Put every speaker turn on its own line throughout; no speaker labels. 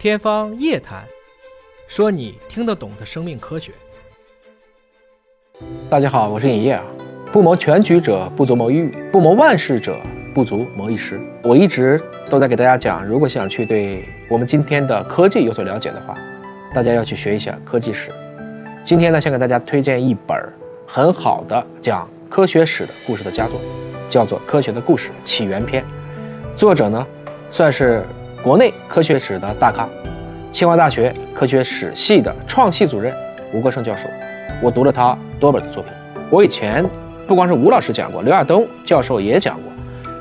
天方夜谭，说你听得懂的生命科学。
大家好，我是尹烨啊。不谋全局者，不足谋一域；不谋万事者，不足谋一时。我一直都在给大家讲，如果想去对我们今天的科技有所了解的话，大家要去学一下科技史。今天呢，想给大家推荐一本很好的讲科学史的故事的佳作，叫做《科学的故事起源篇》。作者呢，算是国内科学史的大咖，清华大学科学史系的创系主任吴国胜教授。我读了他多本的作品。我以前不光是吴老师讲过，刘亚东教授也讲过，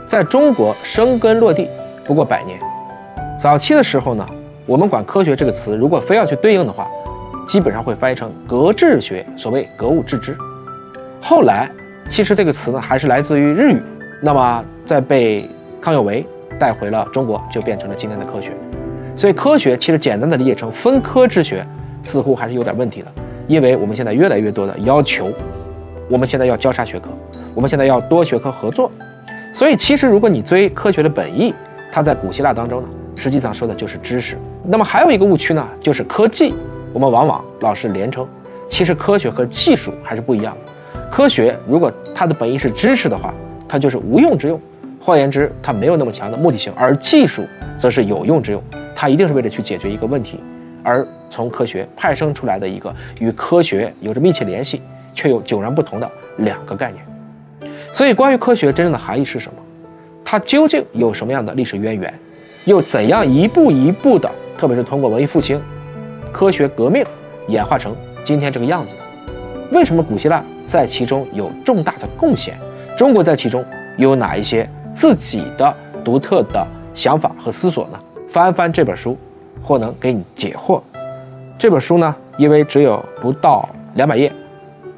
在中国生根落地不过百年。早期的时候呢，我们管科学这个词，如果非要去对应的话，基本上会翻译成格致学，所谓格物致知。后来，其实这个词呢还是来自于日语，那么在被康有为带回了中国，就变成了今天的科学。所以科学其实简单的理解成分科之学，似乎还是有点问题的，因为我们现在越来越多的要求，我们现在要交叉学科，我们现在要多学科合作。所以其实如果你追科学的本意，它在古希腊当中呢，实际上说的就是知识。那么还有一个误区呢，就是科技。我们往往老是连称，其实科学和技术还是不一样的。科学如果它的本意是知识的话，它就是无用之用，换言之，它没有那么强的目的性；而技术则是有用之用，它一定是为了去解决一个问题，而从科学派生出来的一个与科学有着密切联系却又迥然不同的两个概念。所以，关于科学真正的含义是什么？它究竟有什么样的历史渊源？又怎样一步一步的，特别是通过文艺复兴？科学革命演化成今天这个样子的，为什么古希腊在其中有重大的贡献？中国在其中又有哪一些自己的独特的想法和思索呢？翻翻这本书，或能给你解惑。这本书呢，因为只有不到两百页，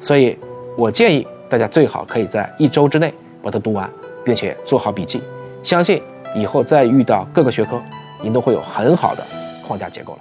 所以我建议大家最好可以在一周之内把它读完，并且做好笔记。相信以后再遇到各个学科，您都会有很好的框架结构了。